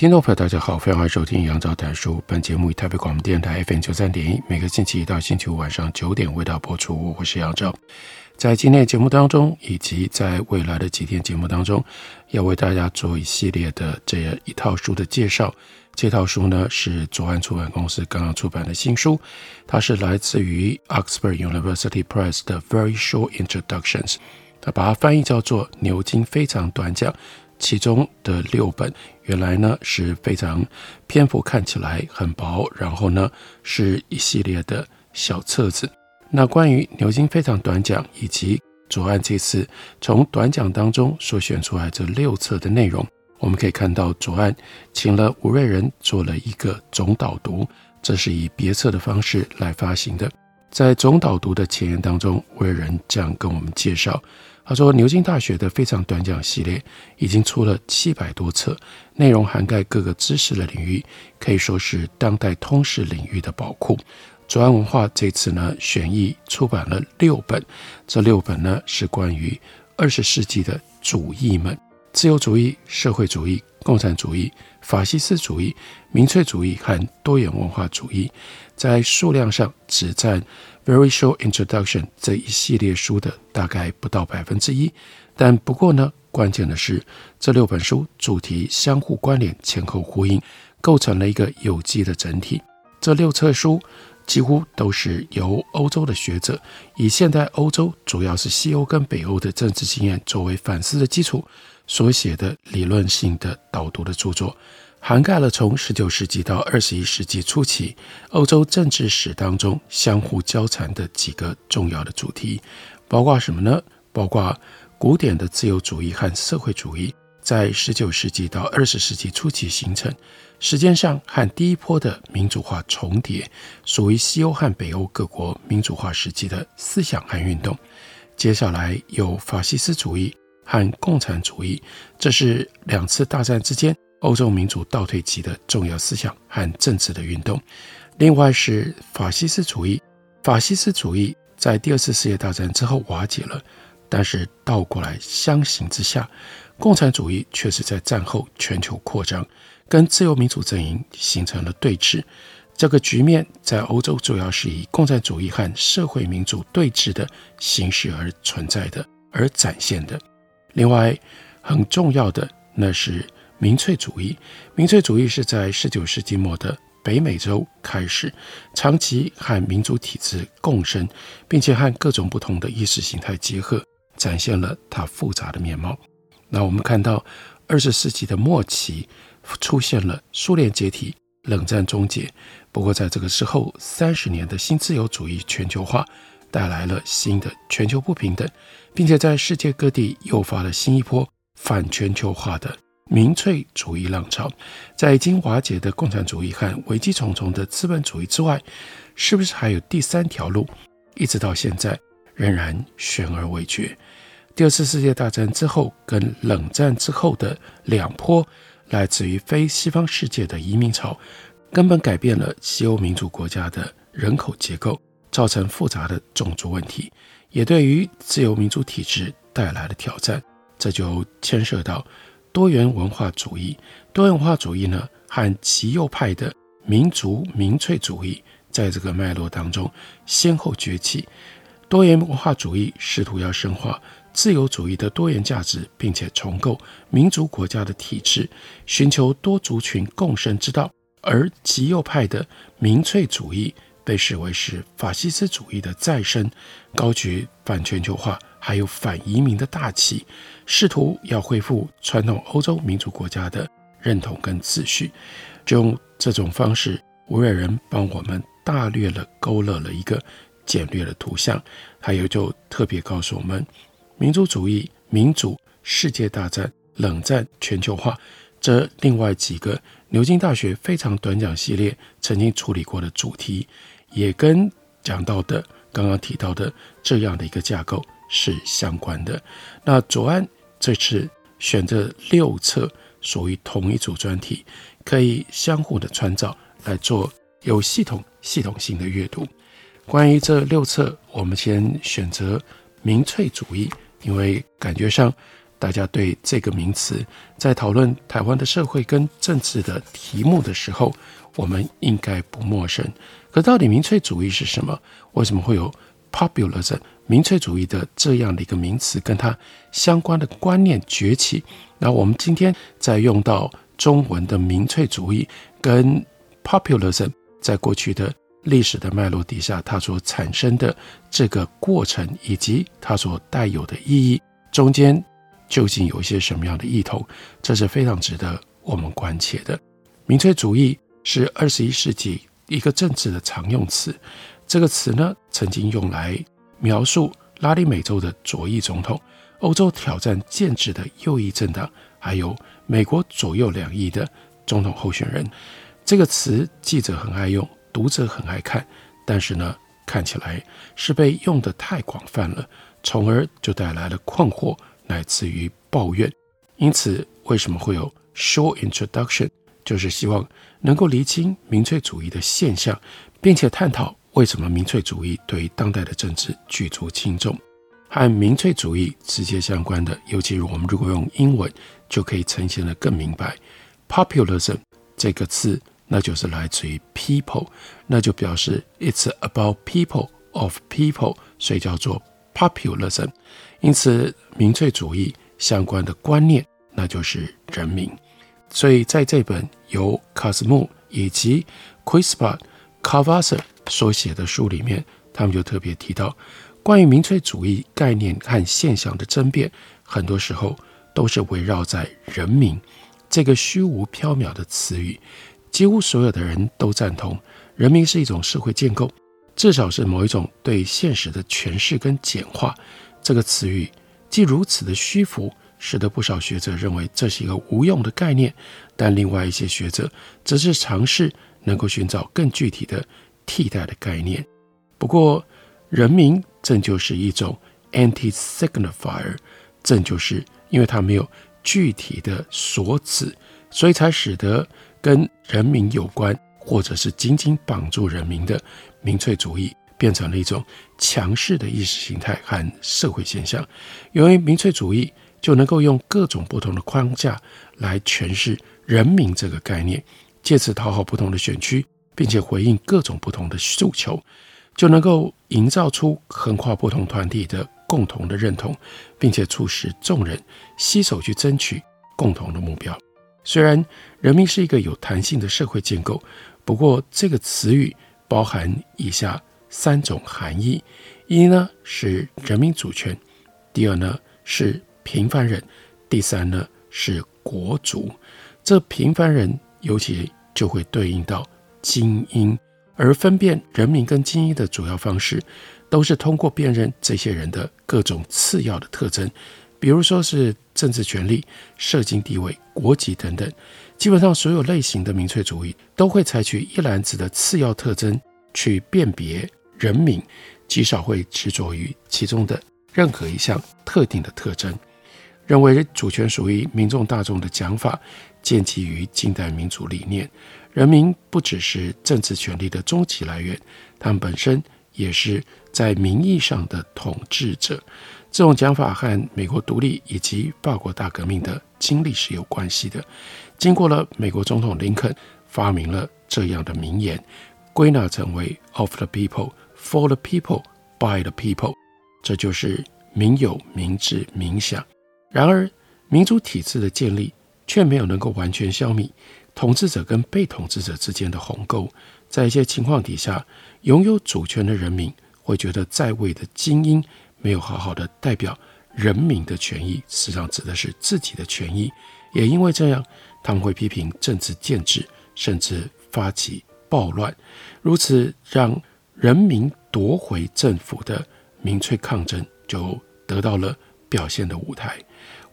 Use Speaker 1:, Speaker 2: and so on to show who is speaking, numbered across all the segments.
Speaker 1: 听众朋友，大家好，欢迎收听杨照谈书。本节目以台北广播电台 FM 九三点一，每个星期一到星期五晚上九点为大家播出。我是杨照，在今天的节目当中，以及在未来的几天节目当中，要为大家做一系列的这一套书的介绍。这套书呢是左岸出版公司刚刚出版的新书，它是来自于 Oxford University Press 的 Very Short Introductions，它把它翻译叫做《牛津非常短讲》。其中的六本原来呢是非常篇幅看起来很薄，然后呢是一系列的小册子。那关于牛津非常短讲以及左岸这次从短讲当中所选出来这六册的内容，我们可以看到左岸请了吴瑞仁做了一个总导读，这是以别册的方式来发行的。在总导读的前言当中，吴瑞仁这样跟我们介绍。他说：“牛津大学的非常短讲系列已经出了七百多册，内容涵盖各个知识的领域，可以说是当代通识领域的宝库。左岸文化这次呢选译出版了六本，这六本呢是关于二十世纪的主义们：自由主义、社会主义、共产主义、法西斯主义、民粹主义和多元文化主义，在数量上只占。” Very short introduction 这一系列书的大概不到百分之一，但不过呢，关键的是这六本书主题相互关联、前后呼应，构成了一个有机的整体。这六册书几乎都是由欧洲的学者以现代欧洲，主要是西欧跟北欧的政治经验作为反思的基础所写的理论性的导读的著作。涵盖了从十九世纪到二十一世纪初期欧洲政治史当中相互交缠的几个重要的主题，包括什么呢？包括古典的自由主义和社会主义在十九世纪到二十世纪初期形成，时间上和第一波的民主化重叠，属于西欧和北欧各国民主化时期的思想和运动。接下来有法西斯主义和共产主义，这是两次大战之间。欧洲民主倒退期的重要思想和政治的运动，另外是法西斯主义。法西斯主义在第二次世界大战之后瓦解了，但是倒过来相形之下，共产主义却是在战后全球扩张，跟自由民主阵营形成了对峙。这个局面在欧洲主要是以共产主义和社会民主对峙的形式而存在的，而展现的。另外很重要的那是。民粹主义，民粹主义是在十九世纪末的北美洲开始，长期和民主体制共生，并且和各种不同的意识形态结合，展现了它复杂的面貌。那我们看到二十世纪的末期出现了苏联解体、冷战终结。不过在这个时候，三十年的新自由主义全球化带来了新的全球不平等，并且在世界各地诱发了新一波反全球化的。民粹主义浪潮，在已经瓦解的共产主义和危机重重的资本主义之外，是不是还有第三条路？一直到现在仍然悬而未决。第二次世界大战之后跟冷战之后的两波来自于非西方世界的移民潮，根本改变了西欧民主国家的人口结构，造成复杂的种族问题，也对于自由民主体制带来了挑战。这就牵涉到。多元文化主义，多元文化主义呢，和极右派的民族民粹主义在这个脉络当中先后崛起。多元文化主义试图要深化自由主义的多元价值，并且重构民族国家的体制，寻求多族群共生之道；而极右派的民粹主义被视为是法西斯主义的再生，高举反全球化。还有反移民的大旗，试图要恢复传统欧洲民主国家的认同跟秩序，就用这种方式，吴叡人帮我们大略了勾勒了一个简略的图像，还有就特别告诉我们，民族主义、民主世界大战、冷战、全球化这另外几个牛津大学非常短讲系列曾经处理过的主题，也跟讲到的刚刚提到的这样的一个架构是相关的。那左岸这次选择六册属于同一组专题，可以相互的参照来做有系统、系统性的阅读。关于这六册，我们先选择民粹主义，因为感觉上大家对这个名词在讨论台湾的社会跟政治的题目的时候，我们应该不陌生。可到底民粹主义是什么？为什么会有 populism 民粹主义的这样的一个名词，跟它相关的观念崛起？那我们今天再用到中文的民粹主义跟 populism 在过去的。历史的脉络底下，它所产生的这个过程，以及它所带有的意义，中间究竟有一些什么样的异同？这是非常值得我们关切的。民粹主义是二十一世纪一个政治的常用词，这个词呢，曾经用来描述拉丁美洲的左翼总统、欧洲挑战建制的右翼政党，还有美国左右两翼的总统候选人。这个词记者很爱用。读者很爱看，但是呢，看起来是被用得太广泛了，从而就带来了困惑，乃至于抱怨。因此，为什么会有 short introduction？就是希望能够厘清民粹主义的现象，并且探讨为什么民粹主义对当代的政治举足轻重。和民粹主义直接相关的，尤其是我们如果用英文，就可以呈现的更明白。Populism 这个字。那就是来自于 people，那就表示 it's about people of people，所以叫做 populism。因此，民粹主义相关的观念，那就是人民。所以在这本由卡斯穆以及 Crispard Carvacer 所写的书里面，他们就特别提到，关于民粹主义概念和现象的争辩，很多时候都是围绕在“人民”这个虚无缥缈的词语。几乎所有的人都赞同，人民是一种社会建构，至少是某一种对现实的诠释跟简化。这个词语既如此的虚浮，使得不少学者认为这是一个无用的概念。但另外一些学者则是尝试能够寻找更具体的替代的概念。不过，人民正就是一种 anti-signifier，正就是因为它没有具体的所指，所以才使得。跟人民有关，或者是紧紧绑住人民的民粹主义，变成了一种强势的意识形态和社会现象。由于民粹主义就能够用各种不同的框架来诠释“人民”这个概念，借此讨好不同的选区，并且回应各种不同的诉求，就能够营造出横跨不同团体的共同的认同，并且促使众人携手去争取共同的目标。虽然人民是一个有弹性的社会建构，不过这个词语包含以下三种含义：一呢是人民主权，第二呢是平凡人，第三呢是国族。这平凡人尤其就会对应到精英，而分辨人民跟精英的主要方式，都是通过辨认这些人的各种次要的特征。比如说是政治权力、社经地位、国籍等等，基本上所有类型的民粹主义都会采取一篮子的次要特征去辨别人民，极少会执着于其中的任何一项特定的特征。认为主权属于民众大众的讲法，建基于近代民主理念。人民不只是政治权力的终极来源，他们本身也是在名义上的统治者。这种讲法和美国独立以及法国大革命的经历是有关系的。经过了美国总统林肯发明了这样的名言，归纳成为 “of the people, for the people, by the people”，这就是民有、民治、民享。然而，民主体制的建立却没有能够完全消弭统治者跟被统治者之间的鸿沟。在一些情况底下，拥有主权的人民会觉得在位的精英。没有好好的代表人民的权益，实际上指的是自己的权益。也因为这样，他们会批评政治建制，甚至发起暴乱。如此，让人民夺回政府的民粹抗争就得到了表现的舞台。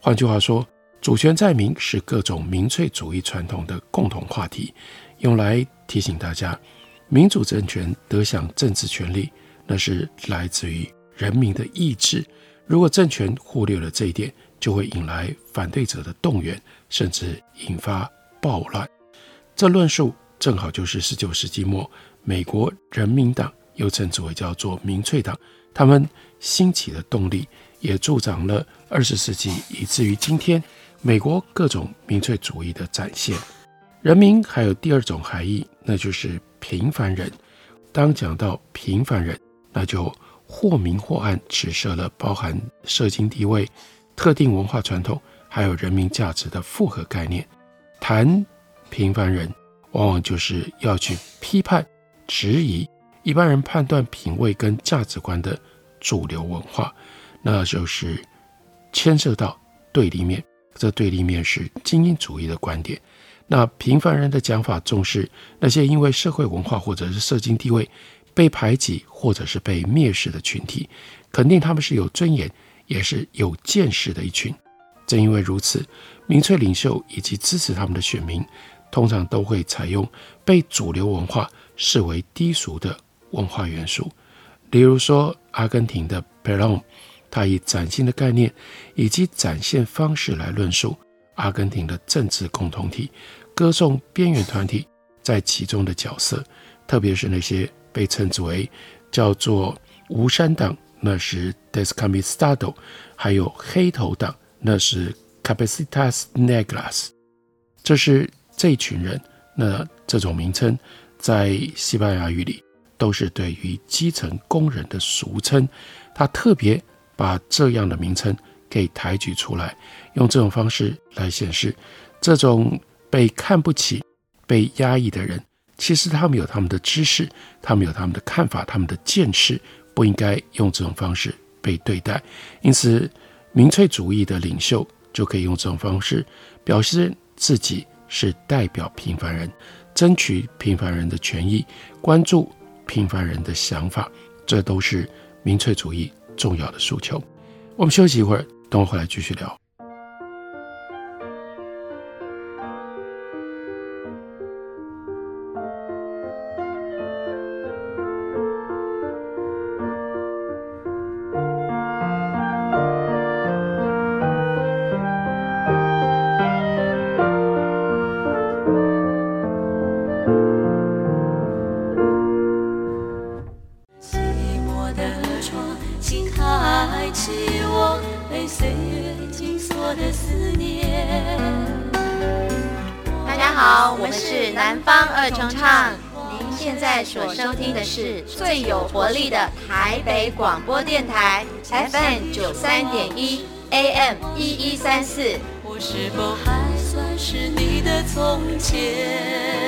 Speaker 1: 换句话说，主权在民是各种民粹主义传统的共同话题，用来提醒大家，民主政权得享政治权利，那是来自于人民的意志。如果政权忽略了这一点，就会引来反对者的动员，甚至引发暴乱。这论述正好就是十九世纪末美国人民党，又称之为叫做民粹党，他们兴起的动力，也助长了二十世纪以至于今天美国各种民粹主义的展现。人民还有第二种含义，那就是平凡人。当讲到平凡人，那就或明或暗指涉了包含社经地位。特定文化传统，还有人民价值的复合概念，谈平凡人，往往就是要去批判、质疑一般人判断品味跟价值观的主流文化，那就是牵涉到对立面。这对立面是精英主义的观点。那平凡人的讲法重视那些因为社会文化或者是社经地位被排挤或者是被蔑视的群体，肯定他们是有尊严。也是有见识的一群，正因为如此，民粹领袖以及支持他们的选民，通常都会采用被主流文化视为低俗的文化元素。例如说，阿根廷的 Perón，他以崭新的概念以及展现方式来论述阿根廷的政治共同体，歌颂边缘团体在其中的角色，特别是那些被称之为叫做无山党。那是 d e s c a m i s t a d o 还有黑头党，那是 Capacitas Negras，这是这群人。那这种名称在西班牙语里都是对于基层工人的俗称。他特别把这样的名称给抬举出来，用这种方式来显示，这种被看不起、被压抑的人，其实他们有他们的知识，他们有他们的看法，他们的见识。不应该用这种方式被对待，因此，民粹主义的领袖就可以用这种方式表示自己是代表平凡人，争取平凡人的权益，关注平凡人的想法，这都是民粹主义重要的诉求。我们休息一会儿，等我回来继续聊。
Speaker 2: 大家好，我们是南方二重唱。您现在所收听的是最有活力的台北广播电台 FM 九三点一 AM 一一三四。我是否还算是你的从前？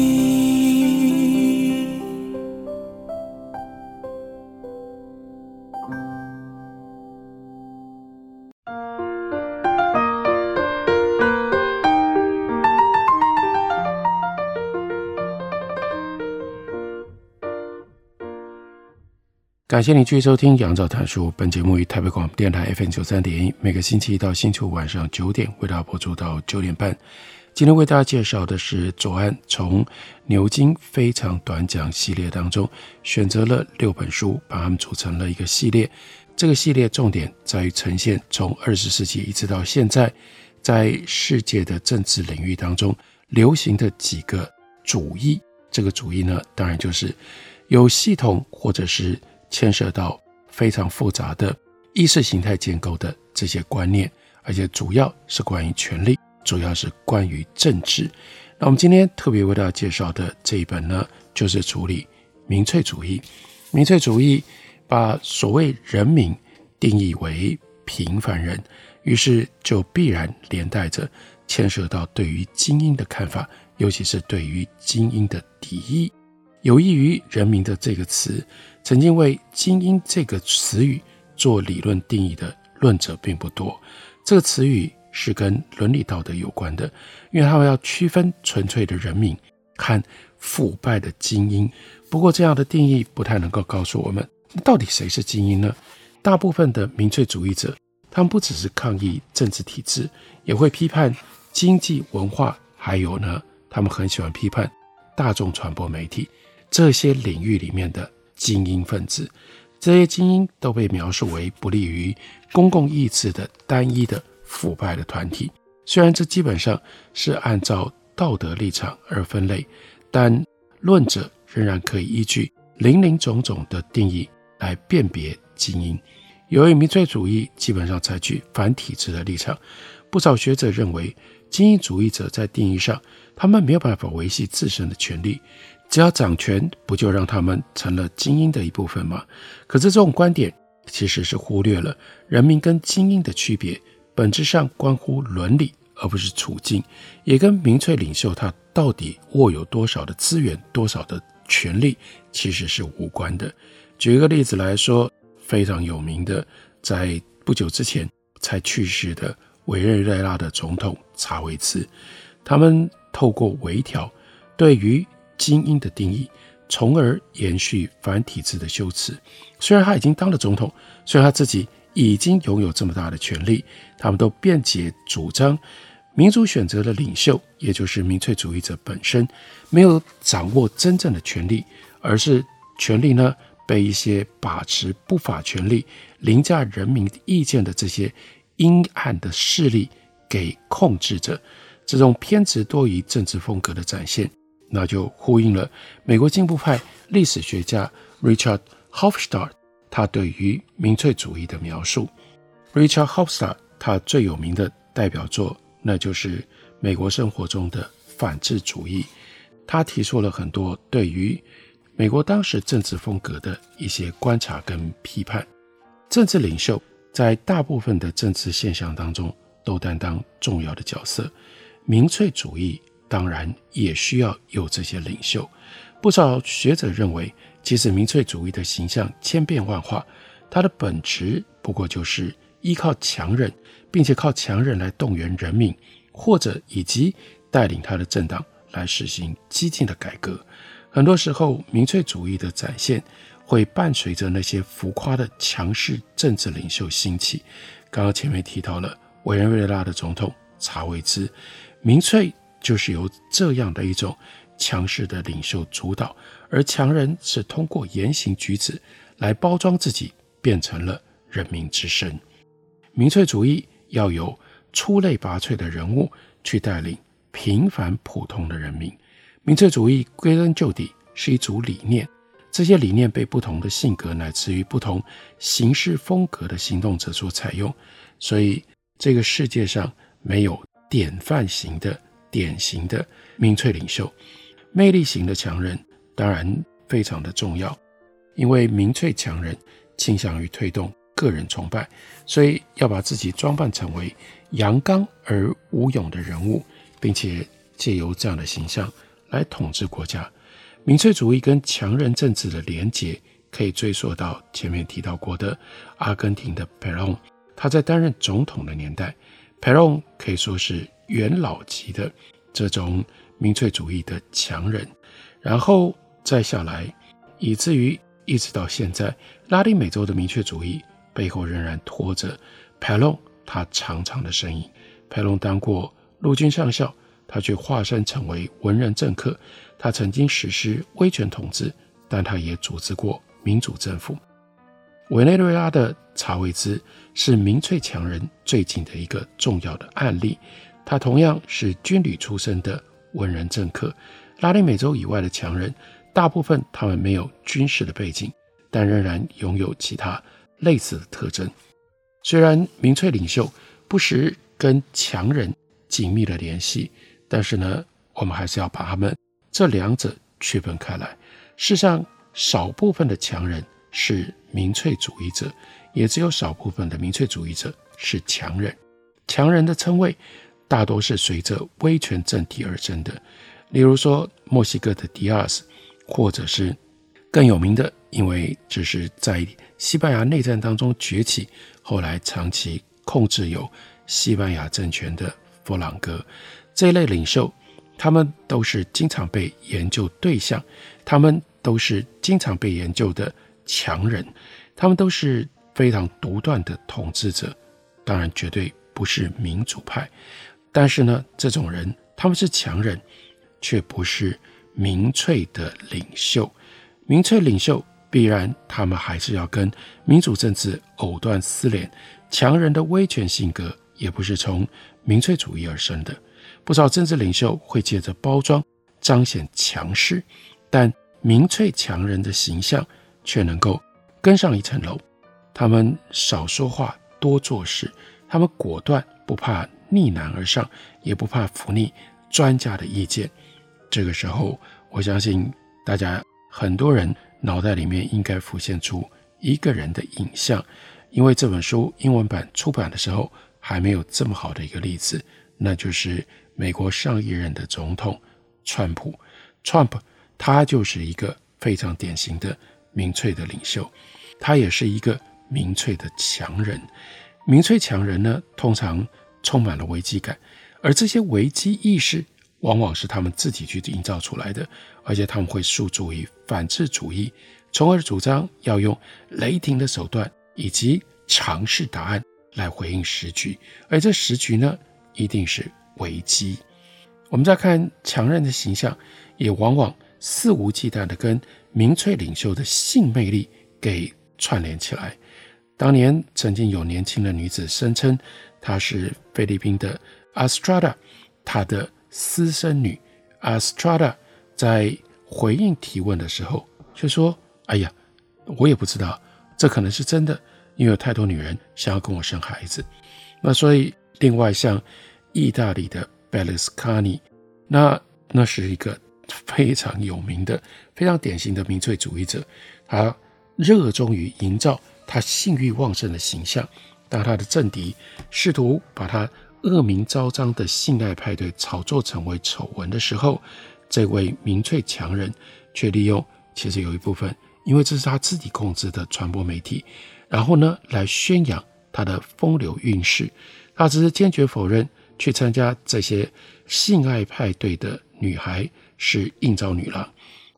Speaker 1: 感谢您继续收听《杨照谈书》。本节目于台北广播电台 FM 九三点一，每个星期一到星期五晚上九点为大家播出到九点半。今天为大家介绍的是左岸从牛津非常短讲系列当中选择了六本书，把它们组成了一个系列。这个系列重点在于呈现从二十世纪一直到现在，在世界的政治领域当中流行的几个主义。这个主义呢，当然就是有系统或者是。牵涉到非常复杂的意识形态建构的这些观念，而且主要是关于权力，主要是关于政治。那我们今天特别为大家介绍的这一本呢，就是处理民粹主义。民粹主义把所谓人民定义为平凡人，于是就必然连带着牵涉到对于精英的看法，尤其是对于精英的敌意。有益于人民的这个词，曾经为精英这个词语做理论定义的论者并不多。这个词语是跟伦理道德有关的，因为他们要区分纯粹的人民和腐败的精英。不过，这样的定义不太能够告诉我们，到底谁是精英呢？大部分的民粹主义者，他们不只是抗议政治体制，也会批判经济、文化，还有呢，他们很喜欢批判大众传播媒体。这些领域里面的精英分子，这些精英都被描述为不利于公共意志的单一的腐败的团体。虽然这基本上是按照道德立场而分类，但论者仍然可以依据林林总总的定义来辨别精英。由于民粹主义基本上采取反体制的立场，不少学者认为，精英主义者在定义上，他们没有办法维系自身的权利。只要掌权，不就让他们成了精英的一部分吗？可是这种观点其实是忽略了人民跟精英的区别，本质上关乎伦理，而不是处境，也跟民粹领袖他到底握有多少的资源、多少的权力，其实是无关的。举一个例子来说，非常有名的，在不久之前才去世的委内瑞拉的总统查韦兹，他们透过微调对于精英的定义，从而延续反体制的修辞。虽然他已经当了总统，虽然他自己已经拥有这么大的权力，他们都辩解主张，民主选择的领袖，也就是民粹主义者本身，没有掌握真正的权力，而是权力呢被一些把持不法权力、凌驾人民意见的这些阴暗的势力给控制着。这种偏执多疑政治风格的展现。那就呼应了美国进步派历史学家 Richard Hofstadt 他对于民粹主义的描述。Richard Hofstadt 他最有名的代表作，那就是美国生活中的反智主义。他提出了很多对于美国当时政治风格的一些观察跟批判。政治领袖在大部分的政治现象当中都担当重要的角色。民粹主义。当然也需要有这些领袖。不少学者认为，即使民粹主义的形象千变万化，它的本质不过就是依靠强人，并且靠强人来动员人民，或者以及带领他的政党来实行激进的改革。很多时候，民粹主义的展现会伴随着那些浮夸的强势政治领袖兴起。刚刚前面提到了委内瑞拉的总统查韦兹，民粹。就是由这样的一种强势的领袖主导，而强人是通过言行举止来包装自己，变成了人民之神。民粹主义要有出类拔萃的人物去带领平凡普通的人民。民粹主义归根究底是一组理念，这些理念被不同的性格乃至于不同行事风格的行动者所采用，所以这个世界上没有典范型的。典型的民粹领袖，魅力型的强人当然非常的重要，因为民粹强人倾向于推动个人崇拜，所以要把自己装扮成为阳刚而无勇的人物，并且借由这样的形象来统治国家。民粹主义跟强人政治的连结可以追溯到前面提到过的阿根廷的佩隆，他在担任总统的年代，佩隆可以说是。元老级的这种民粹主义的强人，然后再下来，以至于一直到现在，拉丁美洲的民粹主义背后仍然拖着佩隆他长长的身影。佩隆当过陆军上校，他却化身成为文人政客。他曾经实施威权统治，但他也组织过民主政府。委内瑞拉的查韦兹是民粹强人最近的一个重要的案例。他同样是军旅出身的文人政客。拉丁美洲以外的强人，大部分他们没有军事的背景，但仍然拥有其他类似的特征。虽然民粹领袖不时跟强人紧密的联系，但是呢，我们还是要把他们这两者区分开来。世上，少部分的强人是民粹主义者，也只有少部分的民粹主义者是强人。强人的称谓大多是随着威权政体而生的，例如说墨西哥的迪亚斯，或者是更有名的，因为只是在西班牙内战当中崛起，后来长期控制有西班牙政权的佛朗哥这一类领袖，他们都是经常被研究对象，他们都是经常被研究的强人，他们都是非常独断的统治者，当然绝对不是民主派。但是呢，这种人他们是强人，却不是民粹的领袖。民粹领袖必然他们还是要跟民主政治藕断丝连。强人的威权性格也不是从民粹主义而生的，不少政治领袖会借着包装彰显强势，但民粹强人的形象却能够更上一层楼。他们少说话，多做事，他们果断，不怕逆难而上，也不怕服逆专家的意见。这个时候，我相信大家很多人脑袋里面应该浮现出一个人的影像。因为这本书英文版出版的时候还没有这么好的一个例子，那就是美国上一任的总统川普。Trump 他就是一个非常典型的民粹的领袖，他也是一个民粹的强人。民粹强人呢，通常充满了危机感，而这些危机意识往往是他们自己去营造出来的，而且他们会诉诸于反智主义，从而主张要用雷霆的手段。以及尝试答案来回应时局，而这时局呢，一定是危机。我们再看强人的形象，也往往肆无忌惮地跟民粹领袖的性魅力给串联起来。当年曾经有年轻的女子声称她是菲律宾的 Astrada，她的私生女 Astrada 在回应提问的时候却说：“哎呀，我也不知道。”这可能是真的，因为有太多女人想要跟我生孩子。那所以，另外像意大利的 Bellusciani，那那是一个非常有名的、非常典型的民粹主义者。他热衷于营造他性欲旺盛的形象。当他的政敌试图把他恶名昭彰的性爱派对炒作成为丑闻的时候，这位民粹强人却利用其实有一部分。因为这是他自己控制的传播媒体，然后呢，来宣扬他的风流韵事。他只是坚决否认去参加这些性爱派对的女孩是应召女郎。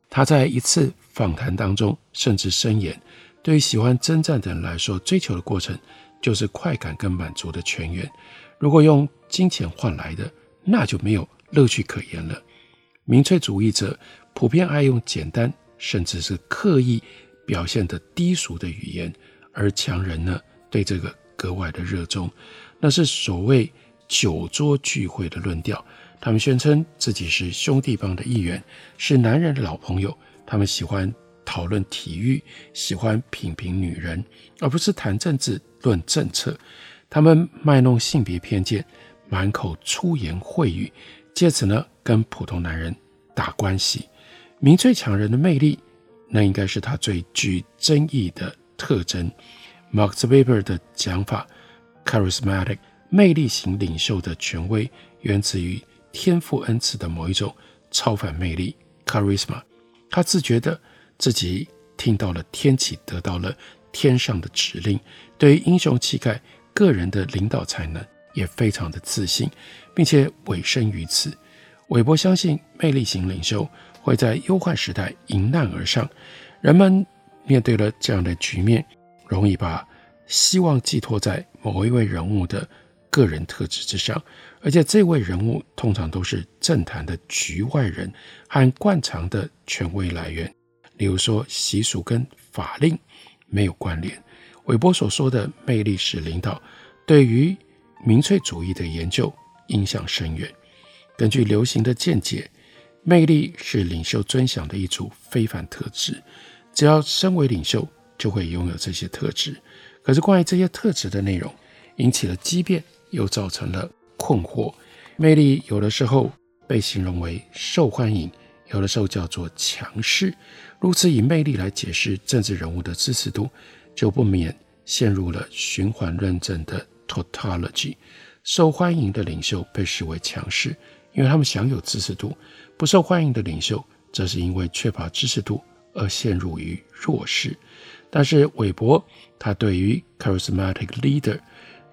Speaker 1: 他在一次访谈当中甚至声言，对于喜欢征战的人来说，追求的过程就是快感跟满足的泉源。如果用金钱换来的，那就没有乐趣可言了。民粹主义者普遍爱用简单。甚至是刻意表现的低俗的语言，而强人呢，对这个格外的热衷，那是所谓酒桌聚会的论调。他们宣称自己是兄弟帮的一员，是男人的老朋友。他们喜欢讨论体育，喜欢品评女人，而不是谈政治论政策。他们卖弄性别偏见，满口粗言秽语，借此呢跟普通男人打关系。民粹强人的魅力，那应该是他最具争议的特征。Marx Weber 的讲法，charismatic 魅力型领袖的权威源自于天赋恩赐的某一种超凡魅力 charisma。他自觉得自己听到了天启，得到了天上的指令，对于英雄气概、个人的领导才能也非常的自信，并且委身于此。韦伯相信魅力型领袖。会在忧患时代迎难而上，人们面对了这样的局面，容易把希望寄托在某一位人物的个人特质之上，而且这位人物通常都是政坛的局外人和惯常的权威来源，例如说习俗跟法令没有关联。韦伯所说的魅力式领导，对于民粹主义的研究影响深远。根据流行的见解。魅力是领袖尊享的一组非凡特质，只要身为领袖，就会拥有这些特质。可是，关于这些特质的内容，引起了激辩，又造成了困惑。魅力有的时候被形容为受欢迎，有的时候叫做强势。如此以魅力来解释政治人物的支持度，就不免陷入了循环论证的 tautology。受欢迎的领袖被视为强势，因为他们享有支持度；不受欢迎的领袖，则是因为缺乏支持度而陷入于弱势。但是韦伯他对于 charismatic leader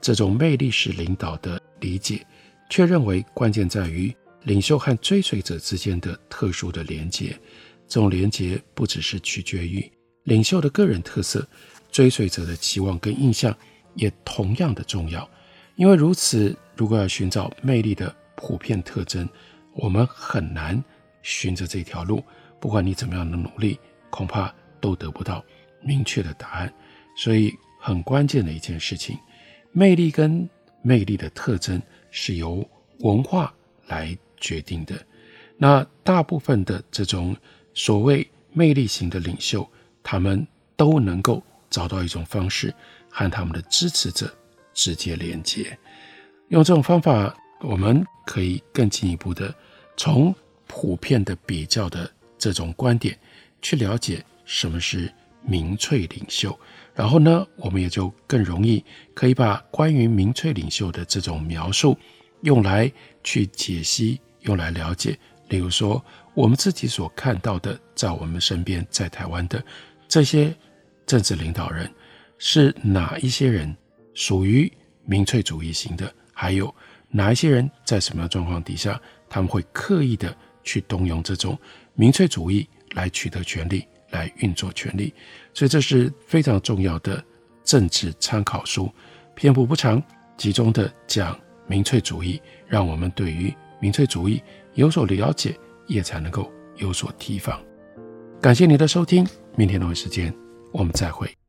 Speaker 1: 这种魅力式领导的理解，却认为关键在于领袖和追随者之间的特殊的连结。这种连结不只是取决于领袖的个人特色，追随者的期望跟印象也同样的重要。因为如此，如果要寻找魅力的普遍特征，我们很难循着这条路。不管你怎么样的努力，恐怕都得不到明确的答案。所以，很关键的一件事情，魅力跟魅力的特征是由文化来决定的。那大部分的这种所谓魅力型的领袖，他们都能够找到一种方式和他们的支持者。直接连接，用这种方法，我们可以更进一步的从普遍的比较的这种观点去了解什么是民粹领袖，然后呢，我们也就更容易可以把关于民粹领袖的这种描述用来去解析，用来了解。例如说，我们自己所看到的，在我们身边，在台湾的这些政治领导人是哪一些人？属于民粹主义型的，还有哪一些人在什么样状况底下，他们会刻意的去动用这种民粹主义来取得权力，来运作权力。所以这是非常重要的政治参考书，篇幅不长，集中的讲民粹主义，让我们对于民粹主义有所了解，也才能够有所提防。感谢你的收听，明天同一时间我们再会。